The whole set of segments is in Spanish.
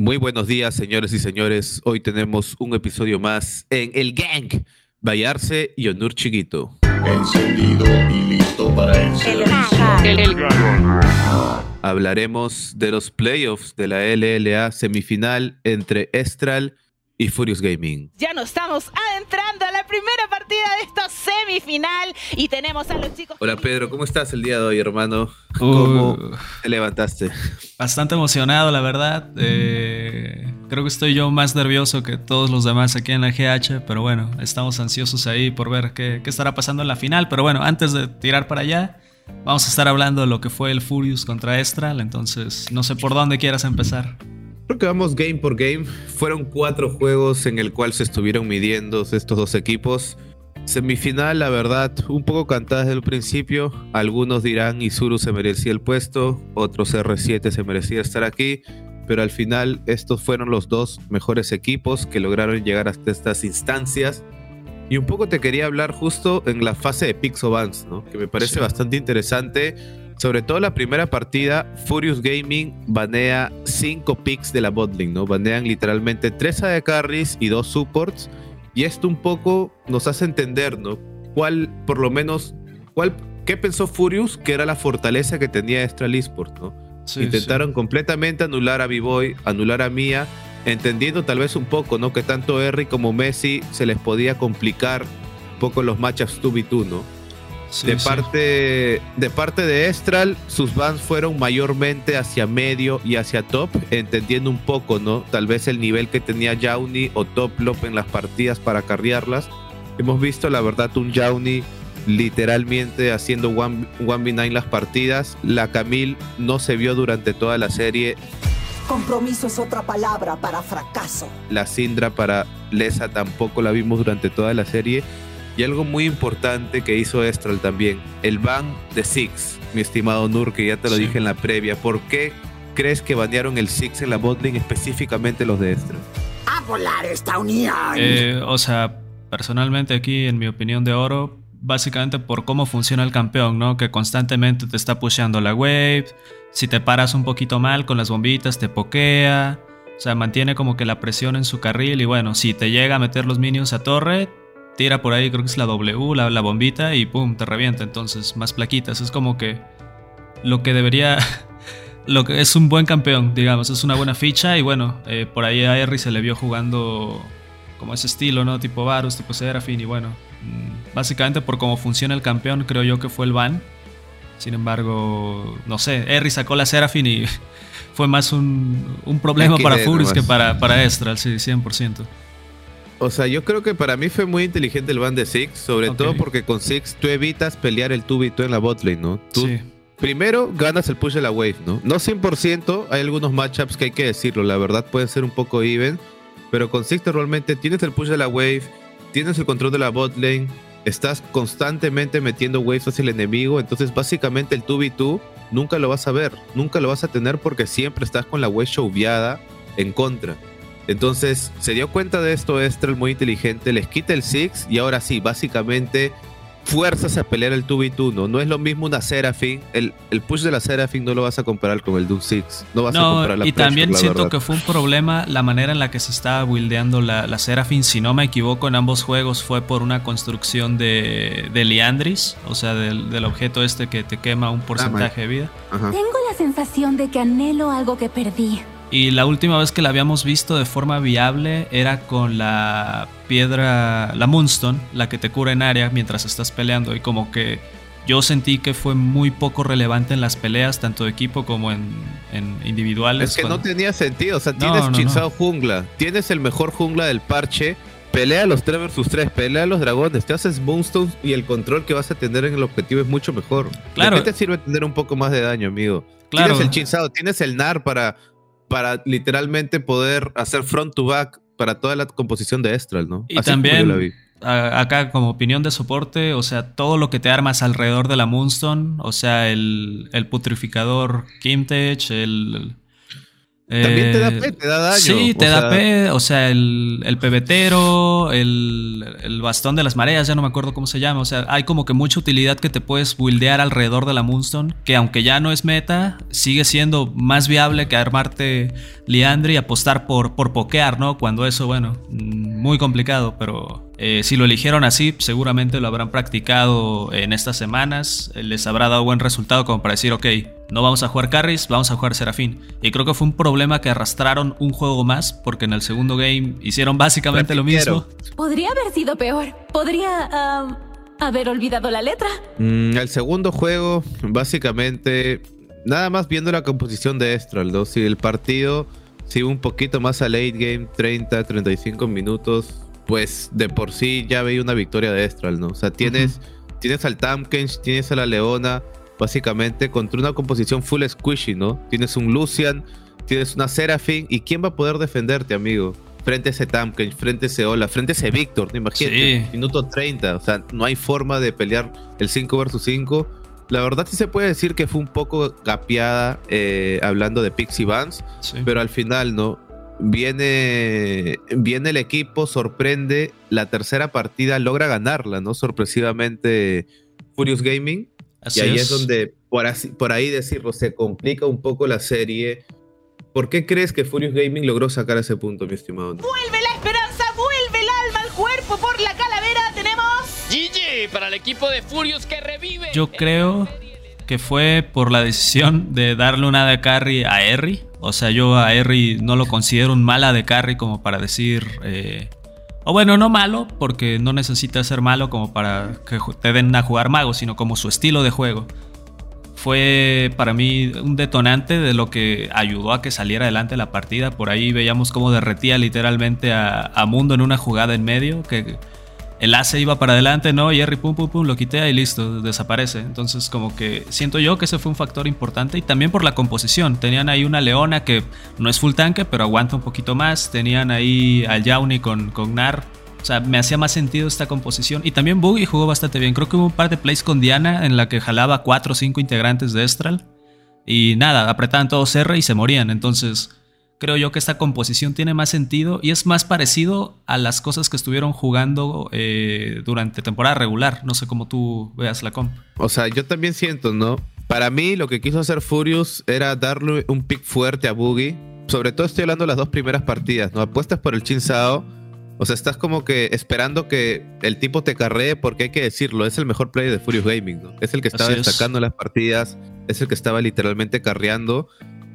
Muy buenos días, señores y señores. Hoy tenemos un episodio más en El Gang. Bayarse y Onur Chiquito. Encendido y listo para el servicio. Hablaremos de los playoffs de la LLA semifinal entre Estral y Furious Gaming. Ya nos estamos adentrando a la primera partida de esta semifinal y tenemos a los chicos. Hola Pedro, ¿cómo estás el día de hoy, hermano? ¿Cómo Uh, te levantaste? bastante emocionado, la verdad. Eh, creo que estoy yo más nervioso que todos los demás aquí en la GH, pero bueno, estamos ansiosos ahí por ver qué, qué estará pasando en la final. Pero bueno, antes de tirar para allá, vamos a estar hablando de lo que fue el Furious contra Estral, entonces no sé por dónde quieras empezar. Creo que vamos game por game. Fueron cuatro juegos en el cual se estuvieron midiendo estos dos equipos. Semifinal, la verdad, un poco cantada desde el principio. Algunos dirán Isuru se merecía el puesto, otros R7 se merecía estar aquí. Pero al final estos fueron los dos mejores equipos que lograron llegar hasta estas instancias. Y un poco te quería hablar justo en la fase de Pixo Vans, ¿no? Que me parece Sí. bastante interesante. Sobre todo la primera partida, Furious Gaming banea 5 picks de la botlane, ¿no? Banean literalmente 3 AD carries y 2 supports. Y esto un poco nos hace entender, ¿no? ¿Cuál, por lo menos, cuál, qué pensó Furious que era la fortaleza que tenía Estral Esports, ¿no? Sí, Intentaron completamente anular a B-Boy, anular a Mia, entendiendo tal vez un poco, ¿no? Que tanto Harry como Messi se les podía complicar un poco los matchups 2v2, ¿no? Sí, de, sí. parte, de parte de Estral, sus bans fueron mayormente hacia medio y hacia top, entendiendo un poco, ¿no? Tal vez el nivel que tenía Jauni o Toplop en las partidas para carrearlas. Hemos visto, la verdad, un Jauni literalmente haciendo 1v9 las partidas. La Camille no se vio durante toda la serie. Compromiso es otra palabra para fracaso. La Sindra para Lesa tampoco la vimos durante toda la serie. Y algo muy importante que hizo Estral también, el ban de Six, mi estimado Nur, que ya te lo Sí. dije en la previa. ¿Por qué crees que banearon el Six en la botlane, específicamente los de Estral? ¡A volar esta unión! Eh, o sea, personalmente aquí, en mi opinión de oro, básicamente por cómo funciona el campeón, ¿no? Que constantemente te está pusheando la wave. Si te paras un poquito mal con las bombitas, te pokea. O sea, mantiene como que la presión en su carril. Y bueno, si te llega a meter los minions a torre, tira por ahí, creo que es la W, la, la bombita, y pum, te revienta. Entonces, más plaquitas. Es como que lo que debería. Lo que es un buen campeón, digamos, es una buena ficha. Y bueno, eh, por ahí a Harry se le vio jugando como ese estilo, ¿no? Tipo Varus, tipo Seraphine y bueno, mm, básicamente por cómo funciona el campeón creo yo que fue el ban. Sin embargo, no sé, Harry sacó la Seraphine y fue más un, un problema para Furious que para, para Estral, sí, 100%. O sea, yo creo que para mí fue muy inteligente el ban de Six, sobre todo porque con Six tú evitas pelear el 2v2 en la botlane, ¿no? Tú Sí, Primero, ganas el push de la wave, ¿no? No 100%, hay algunos matchups que hay que decirlo, la verdad pueden ser un poco even, pero con Six normalmente tienes el push de la wave, tienes el control de la bot lane, estás constantemente metiendo waves hacia el enemigo, entonces básicamente el 2v2 nunca lo vas a ver, nunca lo vas a tener porque siempre estás con la wave showviada en contra. Entonces se dio cuenta de esto Estral muy inteligente, les quita el Six y ahora sí, básicamente fuerzas a pelear el 2v2, ¿no? No es lo mismo una Seraphine. El, el push de la Seraphine no lo vas a comparar con el un Six. No vas a comparar la y pressure, también la siento verdad. que fue un problema la manera en la que se estaba buildeando la, la Seraphine. Si no me equivoco, en ambos juegos fue por una construcción de, de Liandris, o sea, del, del objeto este que te quema un porcentaje de vida. Ajá. Tengo la sensación de que anhelo algo que perdí. Y la última vez que la habíamos visto de forma viable era con la piedra, la Moonstone, la que te cura en área mientras estás peleando. Y como que yo sentí que fue muy poco relevante en las peleas, tanto de equipo como en, en individuales. Es que no tenía sentido. O sea, No, tienes no, jungla. Tienes el mejor jungla del parche. Pelea los 3 versus 3, pelea los dragones, te haces Moonstones y el control que vas a tener en el objetivo es mucho mejor. Claro. ¿De qué te sirve tener un poco más de daño, amigo? Claro. Tienes el Chinsao, tienes el NAR para, para literalmente poder hacer front to back para toda la composición de Estral, ¿no? Y Así también- acá como opinión de soporte, o sea, todo lo que te armas alrededor de la Moonstone, o sea, el, el putrificador Kimtech, el, También te da Eh, P, te da daño. Sí, te o da sea, P, o sea, el, el pebetero, el, el bastón de las mareas, ya no me acuerdo cómo se llama. O sea, hay como que mucha utilidad que te puedes buildear alrededor de la Moonstone, que aunque ya no es meta, sigue siendo más viable que armarte Liandry y apostar por, por pokear, ¿no? Cuando eso, bueno, mm, muy complicado, pero eh, si lo eligieron así, seguramente lo habrán practicado en estas semanas, eh, les habrá dado buen resultado como para decir, ok, no vamos a jugar carries, vamos a jugar Serafín. Y creo que fue un problema que arrastraron un juego más, porque en el segundo game hicieron básicamente lo mismo. Podría haber sido peor. Podría haber olvidado la letra. Mm, el segundo juego, básicamente, nada más viendo la composición de Estral, ¿no? Si el partido sigue un poquito más a late game, 30, 35 minutos, pues de por sí ya veía una victoria de Estral, ¿no? O sea, tienes, tienes al Tamkens, tienes a la Leona, básicamente contra una composición full squishy, ¿no? Tienes un Lucian, tienes una Seraphine, ¿y quién va a poder defenderte, amigo? Frente a ese Tamkens, frente a ese Ola, frente a ese Victor, ¿no? Imagínate, Sí. minuto 30, o sea, no hay forma de pelear el 5 versus 5. La verdad sí se puede decir que fue un poco gapeada eh, hablando de Pixie Vance, Sí. pero al final, ¿no? Viene, viene el equipo, sorprende, la tercera partida logra ganarla, ¿no? Sorpresivamente Furious Gaming. Así y ahí es. es. donde, por, así- por ahí decirlo, se complica un poco la serie. ¿Por qué crees que Furious Gaming logró sacar ese punto, mi estimado? Vuelve la esperanza, vuelve el alma al cuerpo por la calavera. Tenemos GG para el equipo de Furious que revive. Yo creo que fue por la decisión de darle una de carry a Harry. O sea, yo a Harry no lo considero un mala de carry como para decir. eh, o bueno, no malo, porque no necesita ser malo como para que te den a jugar mago, sino como su estilo de juego. Fue para mí un detonante de lo que ayudó a que saliera adelante la partida. Por ahí veíamos cómo derretía literalmente a, a Mundo en una jugada en medio, que el ace iba para adelante, ¿no? Y Harry pum pum pum lo quitea y listo, desaparece. Entonces como que siento yo que ese fue un factor importante y también por la composición. Tenían ahí una Leona que no es full tanque, pero aguanta un poquito más. Tenían ahí al Yauni con, con Nar. O sea, me hacía más sentido esta composición. Y también Boogie jugó bastante bien. Creo que hubo un par de plays con Diana en la que jalaba 4 o 5 integrantes de Estral. Y nada, apretaban todos R y se morían. Entonces, creo yo que esta composición tiene más sentido y es más parecido a las cosas que estuvieron jugando eh, durante temporada regular. No sé cómo tú veas la comp. O sea, yo también siento, ¿no? Para mí lo que quiso hacer Furious era darle un pick fuerte a Boogie. Sobre todo estoy hablando de las dos primeras partidas, ¿no? Apuestas por el Chin Sao. O sea, estás como que esperando que el tipo te carree porque hay que decirlo, es el mejor player de Furious Gaming, ¿no? Es el que estaba Así destacando las partidas, es el que estaba literalmente carreando.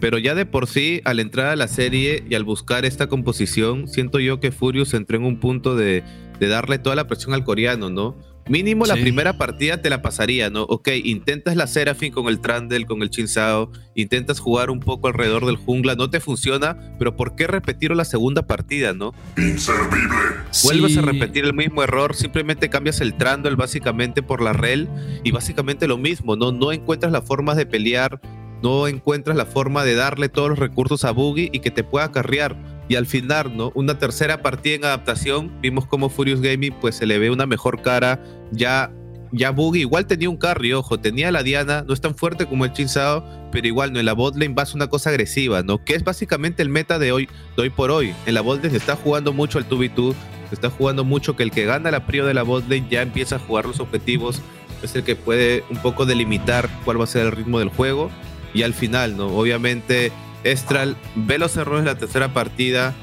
Pero ya de por sí, al entrar a la serie y al buscar esta composición, siento yo que Furious entró en un punto de, de darle toda la presión al coreano, ¿no? Mínimo la primera partida te la pasaría, ¿no? Ok, intentas la Seraphine con el Trundle, con el Chinsao, intentas jugar un poco alrededor del jungla, no te funciona, pero ¿por qué repetirlo la segunda partida, no? Inservible. Vuelves a repetir el mismo error, simplemente cambias el Trundle básicamente por la Rel y básicamente lo mismo, ¿no? No encuentras la forma de pelear, no encuentras la forma de darle todos los recursos a Boogie y que te pueda carrear. Y al final, ¿no? Una tercera partida en adaptación, vimos como Furious Gaming pues se le ve una mejor cara, ya ya Boogie igual tenía un carry, ojo, tenía la Diana, no es tan fuerte como el Chinsao, pero igual no en la botlane vas una cosa agresiva, ¿no? Que es básicamente el meta de hoy, hoy por hoy. En la botlane se está jugando mucho el 2v2, se está jugando mucho que el que gana la prio de la botlane ya empieza a jugar los objetivos, es el que puede un poco delimitar cuál va a ser el ritmo del juego. Y al final, ¿no? Obviamente, Estral ve los errores de la tercera partida,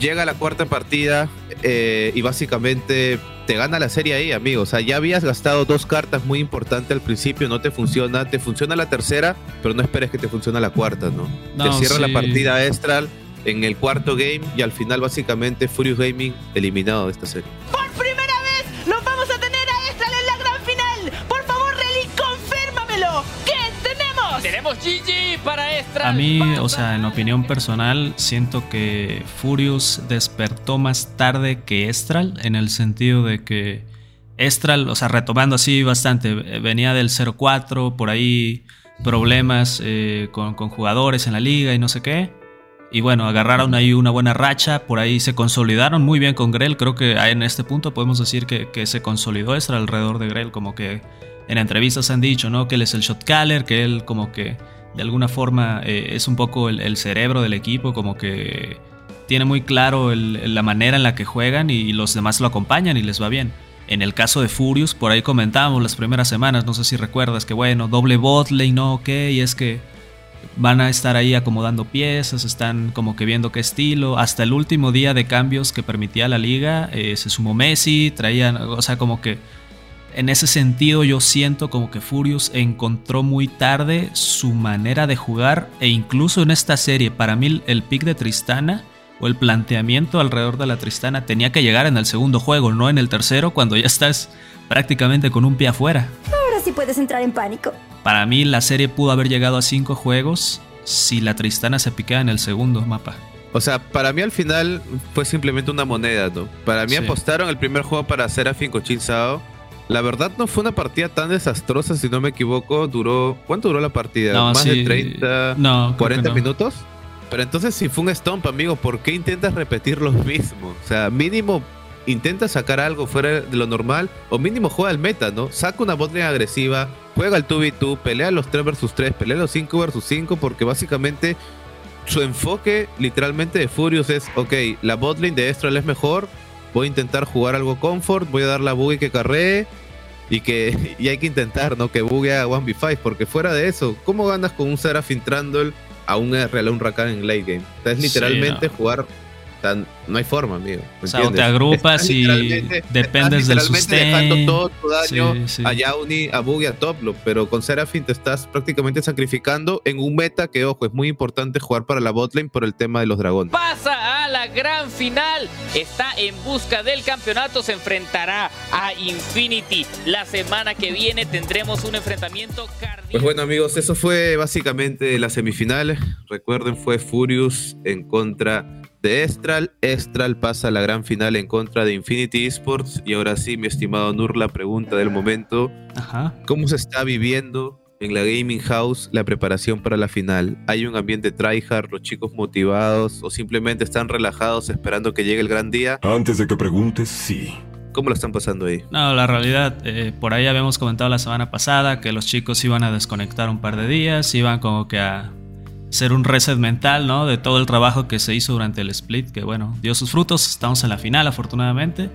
llega a la cuarta partida eh, y básicamente te gana la serie ahí, amigo. O sea, ya habías gastado dos cartas muy importantes al principio, no te funciona. Te funciona la tercera, pero no esperes que te funcione la cuarta, ¿no? No, te cierra la partida Estral en el cuarto game y al final básicamente Furious Gaming eliminado de esta serie. GG para Extra. A mí, o sea, en opinión personal, siento que Furious despertó más tarde que Estral, en el sentido de que Estral, o sea, retomando así bastante, eh, venía del 0-4, por ahí problemas eh, con, con jugadores en la liga y no sé qué. Y bueno, agarraron ahí una buena racha, por ahí se consolidaron muy bien con Grell. Creo que en este punto podemos decir que, que se consolidó Estral alrededor de Grell, como que en entrevistas han dicho, ¿no? Que él es el shot caller, que él como que de alguna forma eh, es un poco el, cerebro del equipo, como que tiene muy claro la manera en la que juegan y los demás lo acompañan y les va bien. En el caso de Furious, por ahí comentábamos las primeras semanas, no sé si recuerdas, que bueno, doble bot lane, no, ok, y es que van a estar ahí acomodando piezas, están como que viendo qué estilo. Hasta el último día de cambios que permitía la liga, eh, se sumó Messi, traían, o sea, como que en ese sentido yo siento como que Furious encontró muy tarde su manera de jugar e incluso en esta serie, para mí el pick de Tristana o el planteamiento alrededor de la Tristana tenía que llegar en el segundo juego, no en el tercero cuando ya estás prácticamente con un pie afuera. Ahora sí puedes entrar en pánico. Para mí la serie pudo haber llegado a cinco juegos si la Tristana se piquea en el segundo mapa. O sea, para mí al final fue simplemente una moneda, ¿no? Para mí Sí. apostaron el primer juego para Serafin Cochin Sao. La verdad no fue una partida tan desastrosa, si no me equivoco. Duró. ¿Cuánto duró la partida? No, ¿Más sí, de 30, no, creo que 40 no. minutos? Pero entonces, si fue un stomp, amigo, ¿por qué intentas repetir lo mismo? O sea, mínimo intenta sacar algo fuera de lo normal o mínimo juega el meta, ¿no? Saca una botlane agresiva, juega el 2v2, pelea los 3 vs 3, pelea los 5 vs 5 porque básicamente su enfoque literalmente de Furious es, ok, la botlane de Estral es mejor, voy a intentar jugar algo comfort, voy a dar la buggy que carree y que y hay que intentar, ¿no? Que buggy haga 1v5 porque fuera de eso, ¿cómo ganas con un Seraphine Trundle a un RL, un Rakan en late game? O sea, es Sí, literalmente no. jugar tan, no hay forma, amigo. ¿me O sea, o te agrupas Estás y dependes del sustain. dejando todo tu daño Sí, sí. a Yauni, a Buggy, a Toplo, pero con Seraphine te estás prácticamente sacrificando en un meta que, ojo, es muy importante jugar para la botlane por el tema de los dragones. Pasa a la gran final. Está en busca del campeonato. Se enfrentará a Infinity. La semana que viene tendremos un enfrentamiento cardíaco. Pues bueno amigos, eso fue básicamente las semifinales. Recuerden, fue Furious en contra de Estral. Estral pasa a la gran final en contra de Infinity Esports. Y ahora sí, mi estimado Nur, la pregunta del momento. Ajá. ¿Cómo se está viviendo en la Gaming House la preparación para la final? ¿Hay un ambiente tryhard, los chicos motivados o simplemente están relajados esperando que llegue el gran día? Antes de que preguntes, sí. ¿Cómo lo están pasando ahí? No, la realidad, eh, por ahí habíamos comentado la semana pasada que los chicos iban a desconectar un par de días, iban como que a hacer un reset mental, ¿no? De todo el trabajo que se hizo durante el split, que bueno, dio sus frutos, estamos en la final afortunadamente.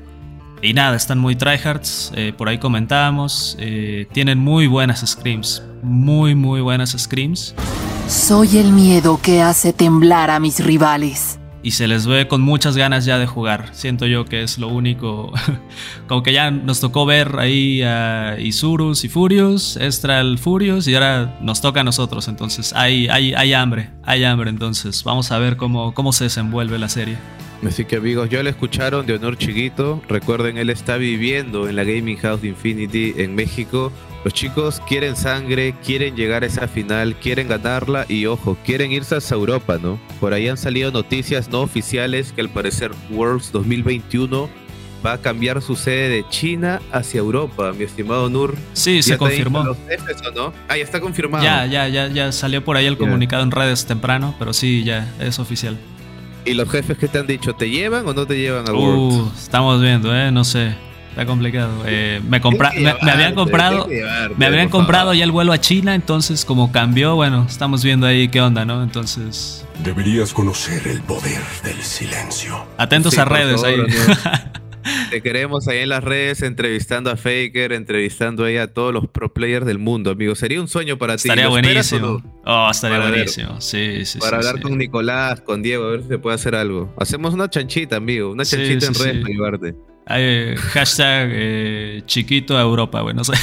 Y nada, están muy tryhards, eh, por ahí comentábamos, eh, tienen muy buenas scrims, muy muy buenas scrims. Soy el miedo que hace temblar a mis rivales. y se les ve con muchas ganas ya de jugar. Siento yo que es lo único. Como que ya nos tocó ver ahí a Isurus y Furious, Estral Furious, y ahora nos toca a nosotros. Entonces hay, hay, hay hambre, hay hambre. Entonces vamos a ver cómo, cómo se desenvuelve la serie. Así que amigos, ya lo escucharon de Honor Chiquito. Recuerden, él está viviendo en la Gaming House de Infinity en México. Los chicos quieren sangre, quieren llegar a esa final, quieren ganarla y ojo, quieren irse hacia Europa, ¿no? Por ahí han salido noticias no oficiales que al parecer Worlds 2021 va a cambiar su sede de China hacia Europa, mi estimado Nur. Sí, se ¿Ya te confirmó. los jefes o no? Ah, ya está confirmado. Ya, ya, ya, ya salió por ahí el comunicado en redes temprano, pero sí, ya es oficial. ¿Y los jefes que te han dicho, te llevan o no te llevan a Worlds? Uh, estamos viendo, eh, no sé. Está complicado. Eh, me, compra Tienes me, habían llevarte, comprado. llevarte, Me habían comprado favor. ya el vuelo a China, entonces como cambió, bueno, estamos viendo ahí qué onda, ¿no? Entonces, Deberías conocer el poder del silencio. atentos Sí, a redes favor, ahí. Te queremos ahí en las redes entrevistando a Faker, entrevistando ahí a todos los pro players del mundo, amigo. Sería un sueño para ti. estaría ¿Lo esperas o buenísimo. no? Oh, estaría Para ver. buenísimo. Sí, sí, Para sí, hablar sí. con Nicolás, con Diego, a ver si se puede hacer algo. Hacemos una chanchita, amigo. Una chanchita sí, en redes sí. para llevarte. Ahí, hashtag eh, chiquito a Europa, güey, no sé.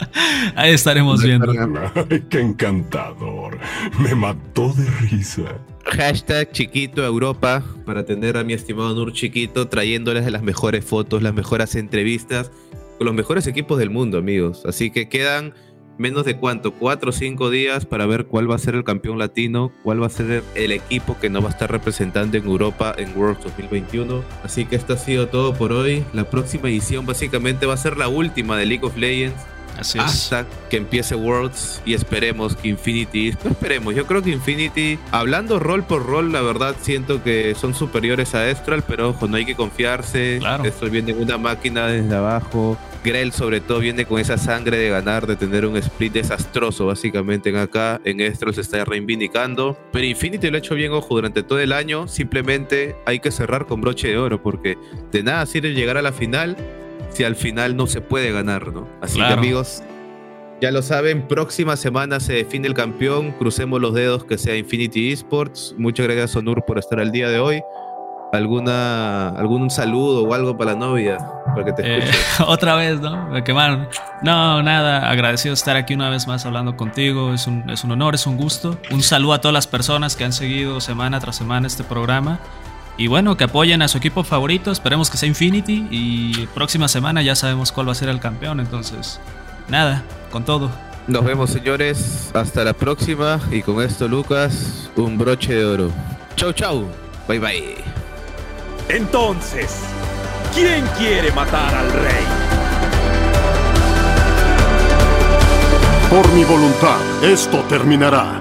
ahí estaremos viendo. Ay, qué encantador. Me mató de risa. Hashtag chiquito Europa para tener a mi estimado Nur Chiquito trayéndoles las mejores fotos, las mejores entrevistas con los mejores equipos del mundo, amigos. Así que quedan menos de cuánto, cuatro o cinco días para ver cuál va a ser el campeón latino, cuál va a ser el equipo que nos va a estar representando en Europa en Worlds 2021. Así que esto ha sido todo por hoy. La próxima edición básicamente va a ser la última de League of Legends Así es. hasta que empiece Worlds y esperemos que Infinity, no esperemos, yo creo que Infinity, hablando rol por rol, la verdad siento que son superiores a Estral, pero ojo, no hay que confiarse. Claro. Estral viene en una máquina desde abajo, Grell sobre todo viene con esa sangre de ganar, de tener un split desastroso básicamente en acá. En Estro se está reivindicando. Pero Infinity lo ha hecho bien, ojo, durante todo el año. Simplemente hay que cerrar con broche de oro porque de nada sirve llegar a la final si al final no se puede ganar, ¿no? Así que amigos, ya lo saben, próxima semana se define el campeón. Crucemos los dedos que sea Infinity Esports. Muchas gracias, Onur, por estar al día de hoy. ¿Alguna, ¿Algún saludo o algo para la novia? Para que te Eh, escuche? otra vez, ¿no? Me quemaron. No, nada, agradecido de estar aquí una vez más hablando contigo. Es un, es un honor, es un gusto. Un saludo a todas las personas que han seguido semana tras semana este programa. Y bueno, que apoyen a su equipo favorito. Esperemos que sea Infinity. Y próxima semana ya sabemos cuál va a ser el campeón. Entonces, nada, con todo. Nos vemos, señores. Hasta la próxima. Y con esto, Lucas, un broche de oro. Chau, chau. Bye, bye. Entonces, ¿quién quiere matar al rey? Por mi voluntad, esto terminará.